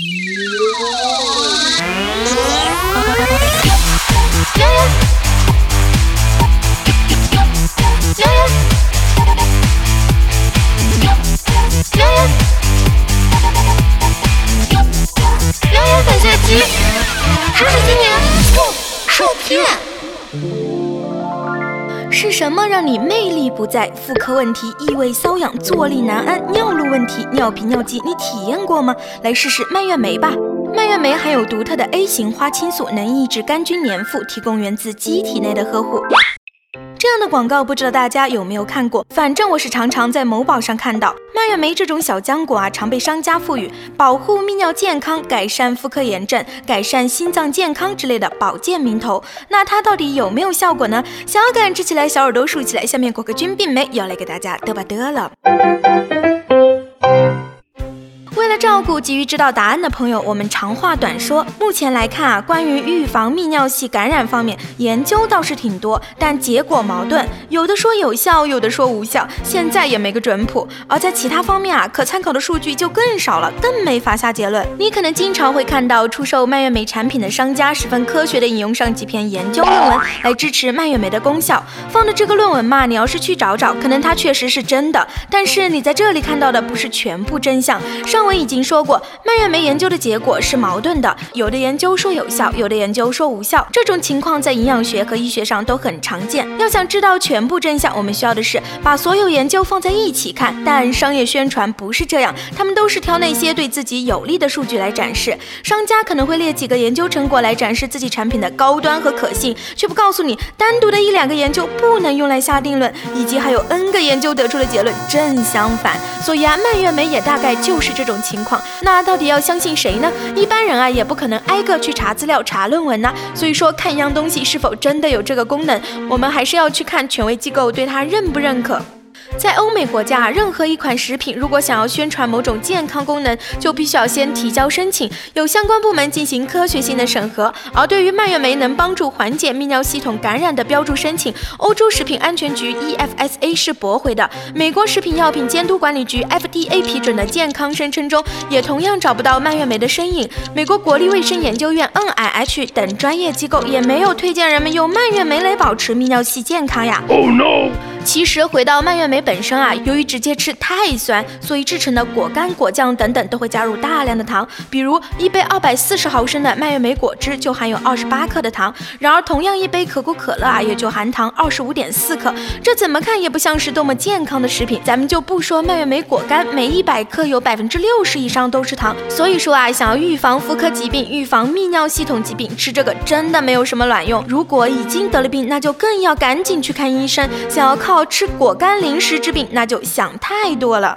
是什么让你魅力不在？妇科问题、异味瘙痒、坐立难安、尿路问题、尿频尿急，你体验过吗？来试试蔓越莓吧。蔓越莓含有独特的 A 型花青素，能抑制杆菌粘附，提供源自机体内的呵护。的广告不知道大家有没有看过？反正我是常常在某宝上看到蔓越莓这种小浆果啊，常被商家赋予保护泌尿健康、改善妇科炎症、改善心脏健康之类的保健名头。那它到底有没有效果呢？想要感知起来，小耳朵竖起来，下面果壳菌病没要来给大家嘚吧嘚了。照顾急于知道答案的朋友，我们长话短说。目前来看啊，关于预防泌尿系感染方面，研究倒是挺多，但结果矛盾，有的说有效，有的说无效，现在也没个准谱。而在其他方面啊，可参考的数据就更少了，更没法下结论。你可能经常会看到出售蔓越莓产品的商家十分科学的引用上几篇研究论文来支持蔓越莓的功效。放的这个论文嘛，你要是去找找，可能它确实是真的，但是你在这里看到的不是全部真相。上。文已经说过，蔓越莓研究的结果是矛盾的，有的研究说有效，有的研究说无效。这种情况在营养学和医学上都很常见。要想知道全部真相，我们需要的是把所有研究放在一起看。但商业宣传不是这样，他们都是挑那些对自己有利的数据来展示。商家可能会列几个研究成果来展示自己产品的高端和可信，却不告诉你单独的一两个研究不能用来下定论，以及还有 N 个研究得出的结论正相反。所以啊，蔓越莓也大概就是这种。情况况，那到底要相信谁呢？一般人啊，也不可能挨个去查资料、查论文呢。所以说，看一样东西是否真的有这个功能，我们还是要去看权威机构对它认不认可。在欧美国家，任何一款食品如果想要宣传某种健康功能，就必须要先提交申请，有相关部门进行科学性的审核。而对于蔓越莓能帮助缓解泌尿系统感染的标注申请，欧洲食品安全局 EFSA 是驳回的。美国食品药品监督管理局 FDA 批准的健康声称中，也同样找不到蔓越莓的身影。美国国立卫生研究院 NIH 等专业机构也没有推荐人们用蔓越莓来保持泌尿系健康呀。Oh no！其实回到蔓越莓本身啊，由于直接吃太酸，所以制成的果干、果酱等等都会加入大量的糖。比如一杯二百四十毫升的蔓越莓果汁就含有二十八克的糖。然而同样一杯可口可乐啊，也就含糖二十五点四克，这怎么看也不像是多么健康的食品。咱们就不说蔓越莓果干，每一百克有百分之六十以上都是糖。所以说啊，想要预防妇科疾病、预防泌尿系统疾病，吃这个真的没有什么卵用。如果已经得了病，那就更要赶紧去看医生。想要靠。好吃果干零食之病，那就想太多了。